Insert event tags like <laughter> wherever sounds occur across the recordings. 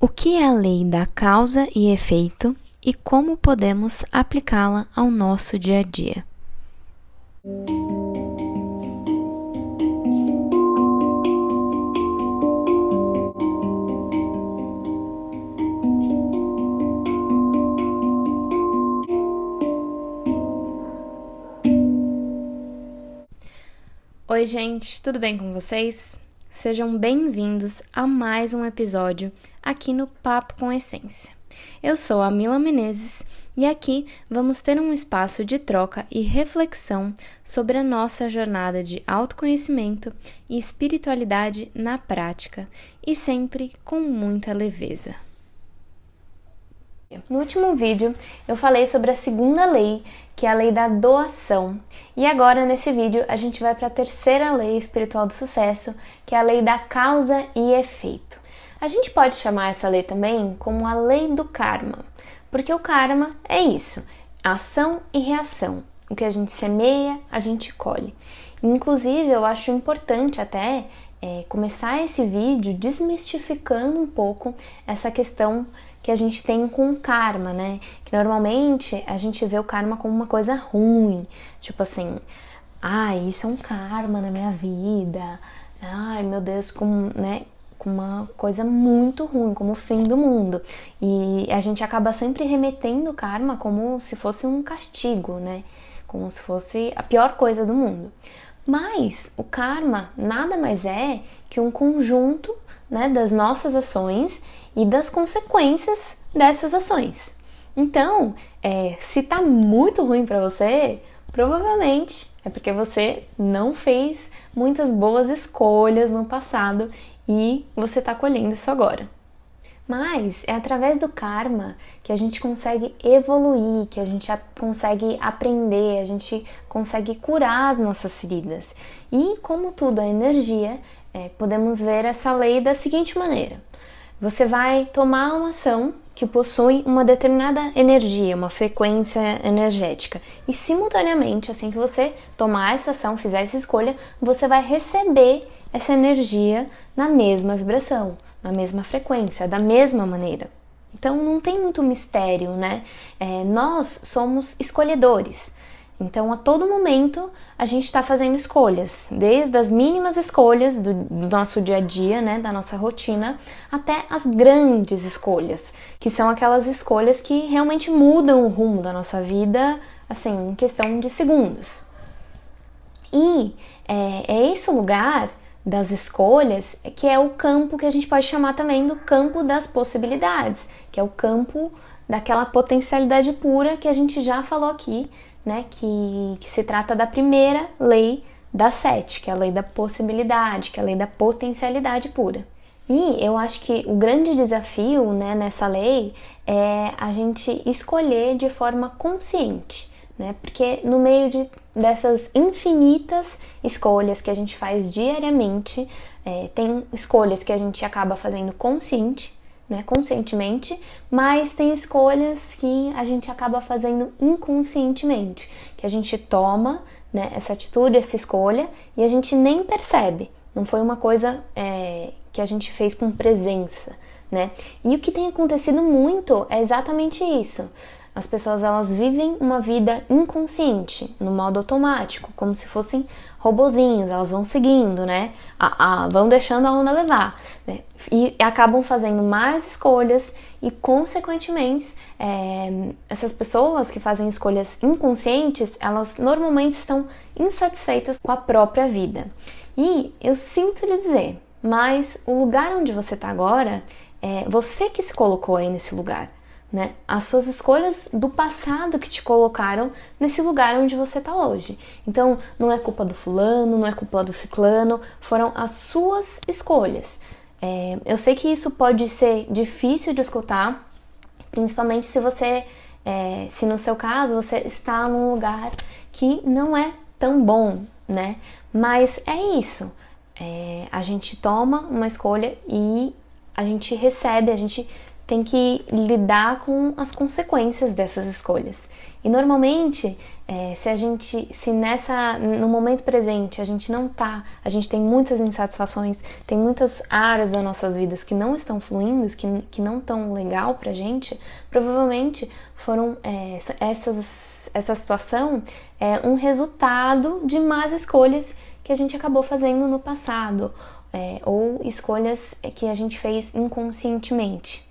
O que é a lei da causa e efeito e como podemos aplicá-la ao nosso dia a dia? Oi, gente, tudo bem com vocês? Sejam bem-vindos a mais um episódio aqui no Papo com Essência. Eu sou a Mila Menezes e aqui vamos ter um espaço de troca e reflexão sobre a nossa jornada de autoconhecimento e espiritualidade na prática e sempre com muita leveza. No último vídeo, eu falei sobre a segunda lei, que é a lei da doação. E agora, nesse vídeo, a gente vai para a terceira lei espiritual do sucesso, que é a lei da causa e efeito. A gente pode chamar essa lei também como a lei do karma, porque o karma é isso: ação e reação. O que a gente semeia, a gente colhe. Inclusive, eu acho importante até é, começar esse vídeo desmistificando um pouco essa questão que a gente tem com o karma, né? Que normalmente a gente vê o karma como uma coisa ruim, tipo assim, ai, isso é um karma na minha vida, ai meu Deus, como, né? Com uma coisa muito ruim, como o fim do mundo. E a gente acaba sempre remetendo o karma como se fosse um castigo, né? Como se fosse a pior coisa do mundo. Mas o karma nada mais é que um conjunto né, das nossas ações e das consequências dessas ações. Então, é, se tá muito ruim para você, provavelmente é porque você não fez muitas boas escolhas no passado e você está colhendo isso agora. Mas é através do karma que a gente consegue evoluir, que a gente consegue aprender, a gente consegue curar as nossas feridas. E como tudo é energia, é, podemos ver essa lei da seguinte maneira: você vai tomar uma ação que possui uma determinada energia, uma frequência energética, e simultaneamente, assim que você tomar essa ação, fizer essa escolha, você vai receber essa energia na mesma vibração, na mesma frequência, da mesma maneira. Então não tem muito mistério, né? É, nós somos escolhedores. Então, a todo momento, a gente está fazendo escolhas, desde as mínimas escolhas do, do, nosso dia a dia, né, da nossa rotina, até as grandes escolhas, que são aquelas escolhas que realmente mudam o rumo da nossa vida, assim, em questão de segundos. E é, é esse lugar das escolhas que é o campo que a gente pode chamar também do campo das possibilidades, que é o campo daquela potencialidade pura que a gente já falou aqui né, que, que se trata da primeira lei das sete, que é a lei da possibilidade, que é a lei da potencialidade pura. E eu acho que o grande desafio né, nessa lei é a gente escolher de forma consciente, né? Porque no meio de, dessas infinitas escolhas que a gente faz diariamente, é, tem escolhas que a gente acaba fazendo consciente né, conscientemente, mas tem escolhas que a gente acaba fazendo inconscientemente, que a gente toma né, essa atitude, essa escolha e a gente nem percebe. Não foi uma coisa é, que a gente fez com presença, né? E o que tem acontecido muito é exatamente isso. As pessoas elas vivem uma vida inconsciente, no modo automático, como se fossem robozinhos, elas vão seguindo, né? A, a, vão deixando a onda levar. Né? E, acabam fazendo mais escolhas e, consequentemente, é, essas pessoas que fazem escolhas inconscientes, elas normalmente estão insatisfeitas com a própria vida. E eu sinto lhe dizer, mas o lugar onde você está agora é você que se colocou aí nesse lugar né? As suas escolhas do passado que te colocaram nesse lugar onde você está hoje. Então, não é culpa do fulano, não é culpa do ciclano, foram as suas escolhas. É, eu sei que isso pode ser difícil de escutar, principalmente se você, é, se no seu caso você está num lugar que não é tão bom, né? Mas é isso. É, a gente toma uma escolha e a gente recebe, a gente tem que lidar com as consequências dessas escolhas. E normalmente, é, se a gente, se nessa, no momento presente, a gente não tá, a gente tem muitas insatisfações, tem muitas áreas das nossas vidas que não estão fluindo, que, que não estão legal pra gente, provavelmente foram é, essas, essa situação é um resultado de más escolhas que a gente acabou fazendo no passado, é, ou escolhas que a gente fez inconscientemente.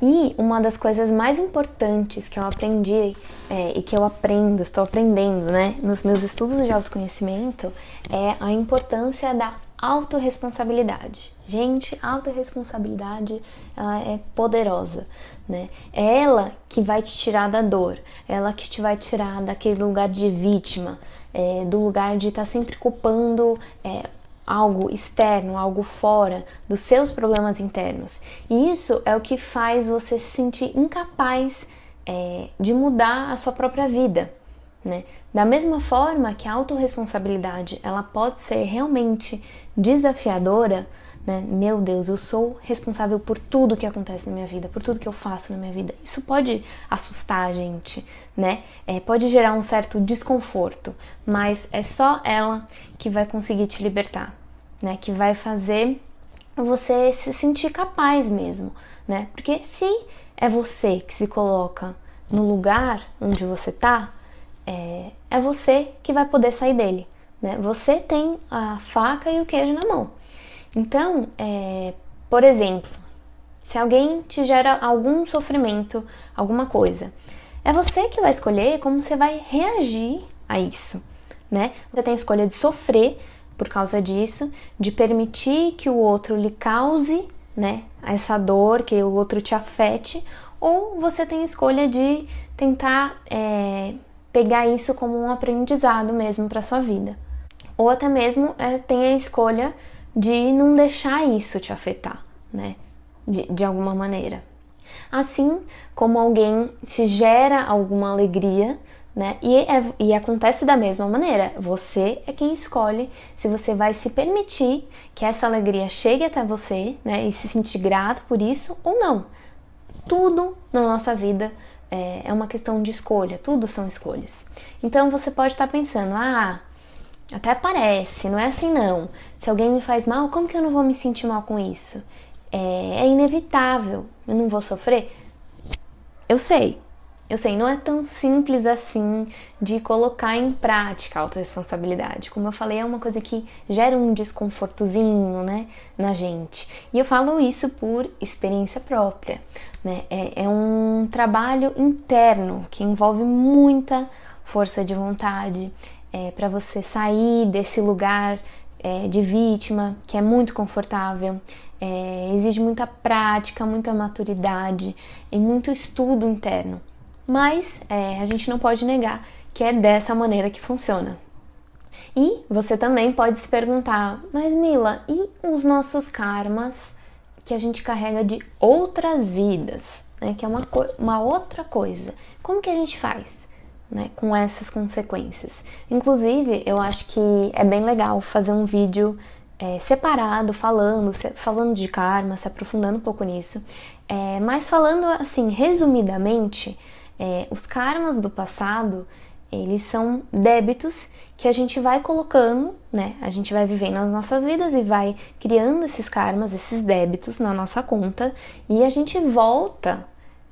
E uma das coisas mais importantes que eu aprendi é, e que eu aprendo, estou aprendendo, né, nos meus estudos de autoconhecimento é a importância da autorresponsabilidade. Gente, autorresponsabilidade ela é poderosa, né? É ela que vai te tirar da dor, é ela que te vai tirar daquele lugar de vítima, é, do lugar de estar tá sempre culpando é, algo externo, algo fora dos seus problemas internos. E isso é o que faz você se sentir incapaz é, de mudar a sua própria vida. Né? Da mesma forma que a autorresponsabilidade ela pode ser realmente desafiadora, né? Meu Deus, eu sou responsável por tudo que acontece na minha vida, por tudo que eu faço na minha vida. Isso pode assustar a gente, né? É, pode gerar um certo desconforto, mas é só ela que vai conseguir te libertar, né? Que vai fazer você se sentir capaz mesmo, né? Porque se é você que se coloca no lugar onde você tá, é, é você que vai poder sair dele, né? Você tem a faca e o queijo na mão. Então, é, por exemplo, se alguém te gera algum sofrimento, alguma coisa, é você que vai escolher como você vai reagir a isso, né? Você tem a escolha de sofrer por causa disso, de permitir que o outro lhe cause, né, essa dor, que o outro te afete, ou você tem a escolha de tentar é, pegar isso como um aprendizado mesmo para sua vida, ou até mesmo é, tem a escolha de não deixar isso te afetar, né? De, de alguma maneira. Assim como alguém te gera alguma alegria, né? E, é, e acontece da mesma maneira. Você é quem escolhe se você vai se permitir que essa alegria chegue até você, né? E se sentir grato por isso ou não. Tudo na nossa vida é, é uma questão de escolha, tudo são escolhas. Então você pode estar pensando, ah, até parece, não é assim não. Se alguém me faz mal, como que eu não vou me sentir mal com isso? É, é inevitável, eu não vou sofrer? Eu sei, eu sei, não é tão simples assim de colocar em prática a autorresponsabilidade. Como eu falei, é uma coisa que gera um desconfortozinho, né, na gente. E eu falo isso por experiência própria, né? É, é um trabalho interno que envolve muita força de vontade, é, para você sair desse lugar é, de vítima, que é muito confortável. É, exige muita prática, muita maturidade e muito estudo interno. Mas é, a gente não pode negar que é dessa maneira que funciona. E você também pode se perguntar, mas Mila, e os nossos karmas que a gente carrega de outras vidas, né? Que é uma, uma outra coisa. Como que a gente faz? Né, com essas consequências. Inclusive, eu acho que é bem legal fazer um vídeo é, separado, falando, se, falando de karma, se aprofundando um pouco nisso, é, mas falando assim, resumidamente, é, os karmas do passado, eles são débitos que a gente vai colocando, né? A gente vai vivendo as nossas vidas e vai criando esses karmas, esses débitos na nossa conta e a gente volta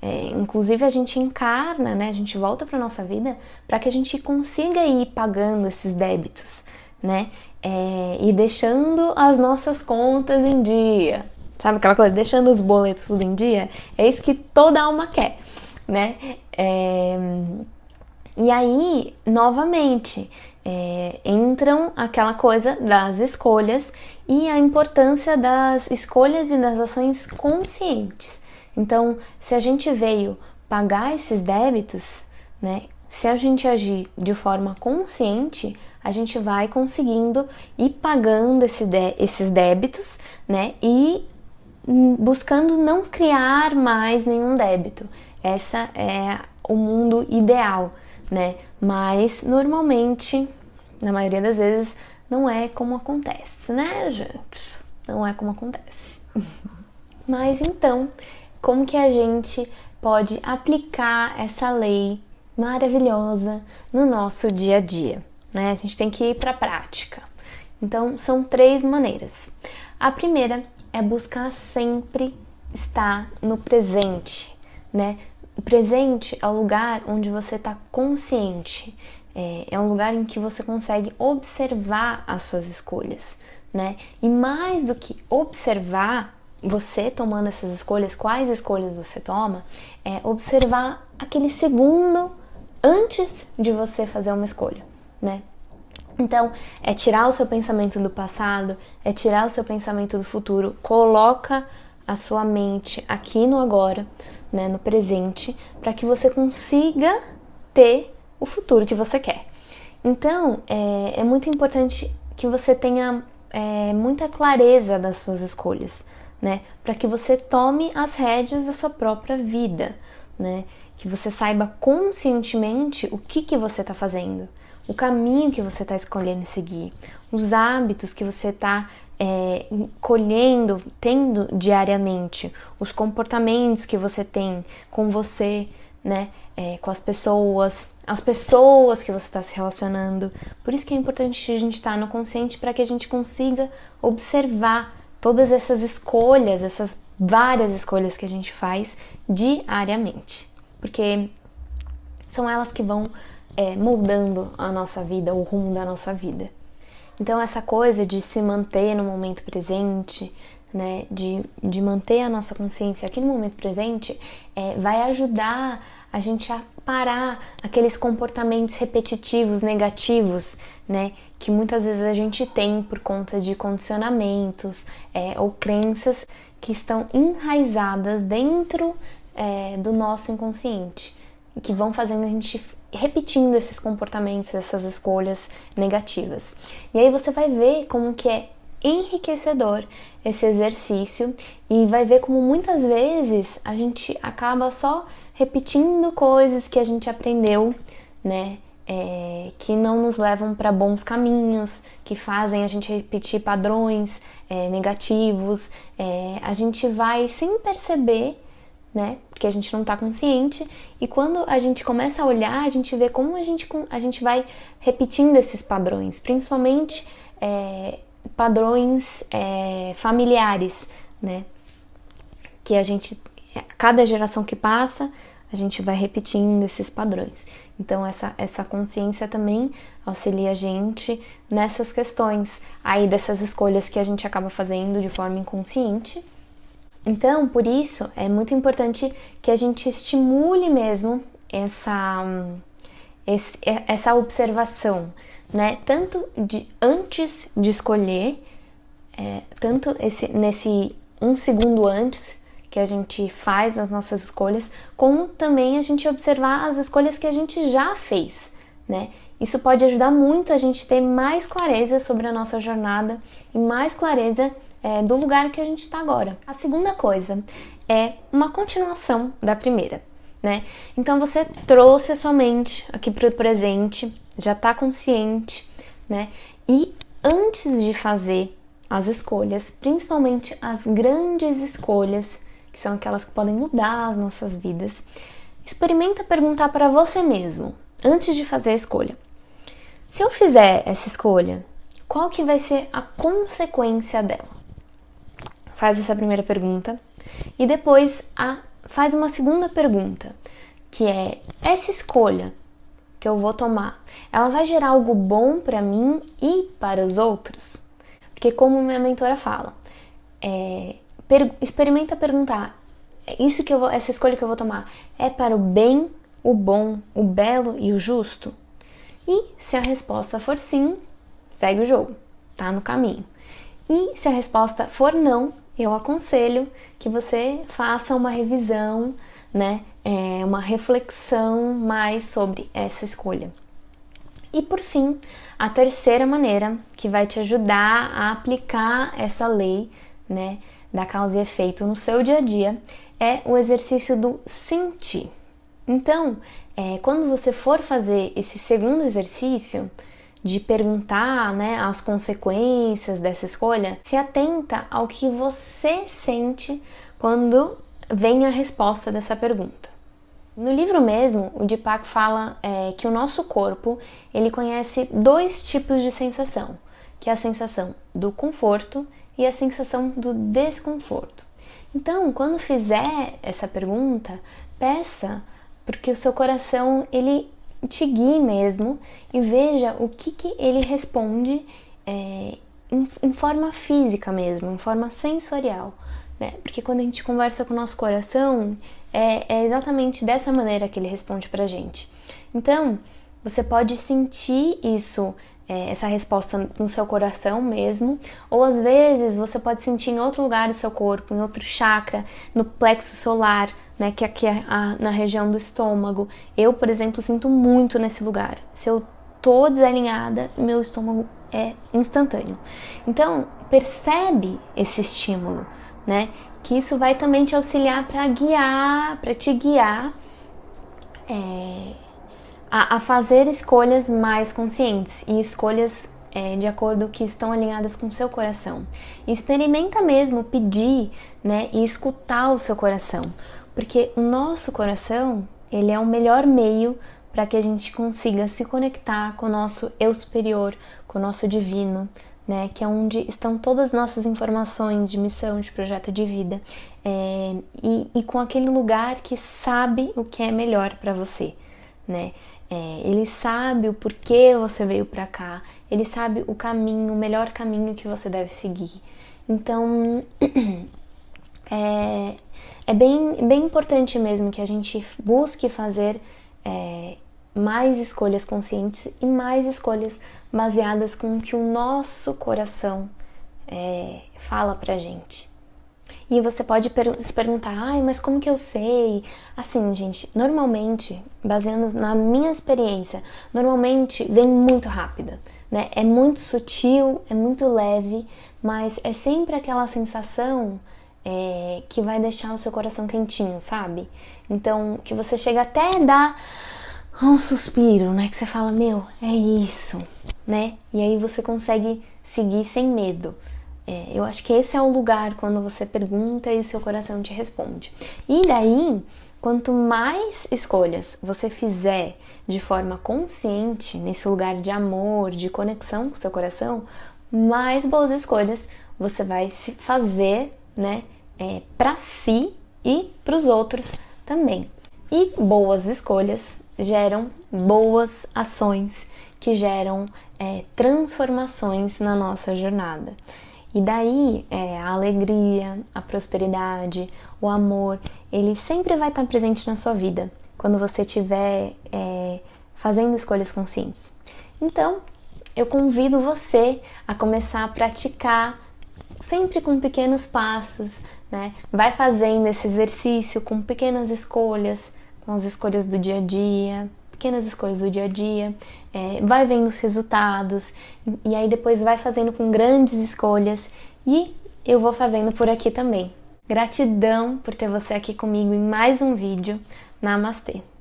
é, inclusive a gente encarna, né? A gente volta para nossa vida para que a gente consiga ir pagando esses débitos, né? É, e deixando as nossas contas em dia, sabe aquela coisa? Deixando os boletos tudo em dia. É isso que toda alma quer, né? É, e aí, novamente, é, entram aquela coisa das escolhas e a importância das escolhas e das ações conscientes. Então, se a gente veio pagar esses débitos, né, se a gente agir de forma consciente, a gente vai conseguindo ir pagando esse de, esses débitos, né, e buscando não criar mais nenhum débito. Essa é o mundo ideal, né? Mas normalmente, na maioria das vezes, não é como acontece, né, gente? Não é como acontece. <laughs> Mas então, como que a gente pode aplicar essa lei maravilhosa no nosso dia a dia, né? A gente tem que ir para a prática. Então, são três maneiras. A primeira é buscar sempre estar no presente, né? O presente é o lugar onde você está consciente, é, é um lugar em que você consegue observar as suas escolhas, né? E mais do que observar você tomando essas escolhas, quais escolhas você toma, é observar aquele segundo antes de você fazer uma escolha, né? Então, é tirar o seu pensamento do passado, é tirar o seu pensamento do futuro, coloca a sua mente aqui no agora, né, no presente, para que você consiga ter o futuro que você quer. Então, é, é muito importante que você tenha é, muita clareza das suas escolhas, né? Para que você tome as rédeas da sua própria vida, né? Que você saiba conscientemente o que, que você está fazendo, o caminho que você está escolhendo seguir, os hábitos que você está é, colhendo, tendo diariamente, os comportamentos que você tem com você, né? É, com as pessoas, as pessoas que você está se relacionando. Por isso que é importante a gente estar tá no consciente para que a gente consiga observar todas essas escolhas, essas várias escolhas que a gente faz diariamente, porque são elas que vão é, moldando a nossa vida, o rumo da nossa vida. Então, essa coisa de se manter no momento presente, né, de, de manter a nossa consciência aqui no momento presente, é, vai ajudar a gente a parar aqueles comportamentos repetitivos, negativos, né, que muitas vezes a gente tem por conta de condicionamentos é, ou crenças que estão enraizadas dentro é, do nosso inconsciente, que vão fazendo a gente repetindo esses comportamentos, essas escolhas negativas. E aí você vai ver como que é enriquecedor esse exercício e vai ver como muitas vezes a gente acaba só repetindo coisas que a gente aprendeu, né? É, que não nos levam para bons caminhos, que fazem a gente repetir padrões é, negativos. É, a gente vai sem perceber, né? Porque a gente não está consciente. E quando a gente começa a olhar, a gente vê como a gente, a gente vai repetindo esses padrões, principalmente é, padrões é, familiares, né? Que a gente, cada geração que passa, a gente vai repetindo esses padrões. Então, essa, essa consciência também auxilia a gente nessas questões aí dessas escolhas que a gente acaba fazendo de forma inconsciente. Então, por isso, é muito importante que a gente estimule mesmo essa, esse, essa observação, né? Tanto de antes de escolher, é, tanto esse, nesse um segundo antes que a gente faz as nossas escolhas, como também a gente observar as escolhas que a gente já fez, né? Isso pode ajudar muito a gente ter mais clareza sobre a nossa jornada e mais clareza é, do lugar que a gente está agora. A segunda coisa é uma continuação da primeira, né? Então você trouxe a sua mente aqui para o presente, já está consciente, né? E antes de fazer as escolhas, principalmente as grandes escolhas que são aquelas que podem mudar as nossas vidas, experimenta perguntar para você mesmo, antes de fazer a escolha. Se eu fizer essa escolha, qual que vai ser a consequência dela? Faz essa primeira pergunta e depois a, faz uma segunda pergunta, que é essa escolha que eu vou tomar, ela vai gerar algo bom para mim e para os outros? Porque como minha mentora fala, é, per experimenta perguntar: é isso que eu vou, essa escolha que eu vou tomar é para o bem, o bom, o belo e o justo? E se a resposta for sim, segue o jogo, tá no caminho. E se a resposta for não, eu aconselho que você faça uma revisão, né, é, uma reflexão mais sobre essa escolha. E por fim, a terceira maneira que vai te ajudar a aplicar essa lei, né, da causa e efeito no seu dia a dia é o exercício do sentir. Então, é, quando você for fazer esse segundo exercício de perguntar né, as consequências dessa escolha, se atenta ao que você sente quando vem a resposta dessa pergunta. No livro mesmo, o Deepak fala é, que o nosso corpo ele conhece dois tipos de sensação, que é a sensação do conforto e a sensação do desconforto. Então, quando fizer essa pergunta, peça porque o seu coração ele te guie mesmo e veja o que, que ele responde é, em, em forma física mesmo, em forma sensorial né? Porque quando a gente conversa com o nosso coração, é, é exatamente dessa maneira que ele responde pra gente. Então, você pode sentir isso, é, essa resposta no seu coração mesmo, ou às vezes você pode sentir em outro lugar do seu corpo, em outro chakra, no plexo solar, né, que aqui é a, na região do estômago. Eu, por exemplo, sinto muito nesse lugar. Se eu tô desalinhada, meu estômago é instantâneo. Então, percebe esse estímulo né? Que isso vai também te auxiliar para guiar, para te guiar é, a, a, fazer escolhas mais conscientes e escolhas é, de acordo que estão alinhadas com o seu coração. Experimenta mesmo pedir, né? E escutar o seu coração, porque o nosso coração ele é o melhor meio para que a gente consiga se conectar com o nosso eu superior, com o nosso divino, né, que é onde estão todas as nossas informações de missão, de projeto de vida, é, e, e, com aquele lugar que sabe o que é melhor para você, né? É, ele sabe o porquê você veio para cá, ele sabe o caminho, o melhor caminho que você deve seguir. Então, <clears throat> é, é bem, bem importante mesmo que a gente busque fazer é, mais escolhas conscientes e mais escolhas baseadas com o que o nosso coração é, fala pra gente. E você pode se perguntar, ai, mas como que eu sei? Assim, gente, normalmente, baseando na minha experiência, normalmente vem muito rápida, né? É muito sutil, é muito leve, mas é sempre aquela sensação é, que vai deixar o seu coração quentinho, sabe? Então, que você chega até a dar um suspiro, né? Que você fala, meu, é isso, né? E aí você consegue seguir sem medo. É, eu acho que esse é o lugar quando você pergunta e o seu coração te responde. E daí, quanto mais escolhas você fizer de forma consciente, nesse lugar de amor, de conexão com o seu coração, mais boas escolhas você vai se fazer, né? É, para si e para os outros também. E boas escolhas geram boas ações que geram é, transformações na nossa jornada. E daí é, a alegria, a prosperidade, o amor, ele sempre vai estar presente na sua vida quando você estiver é, fazendo escolhas conscientes. Então, eu convido você a começar a praticar sempre com pequenos passos, né? Vai fazendo esse exercício com pequenas escolhas, com as escolhas do dia a dia, pequenas escolhas do dia a dia, é, vai vendo os resultados e aí depois vai fazendo com grandes escolhas e eu vou fazendo por aqui também. Gratidão por ter você aqui comigo em mais um vídeo. Namastê!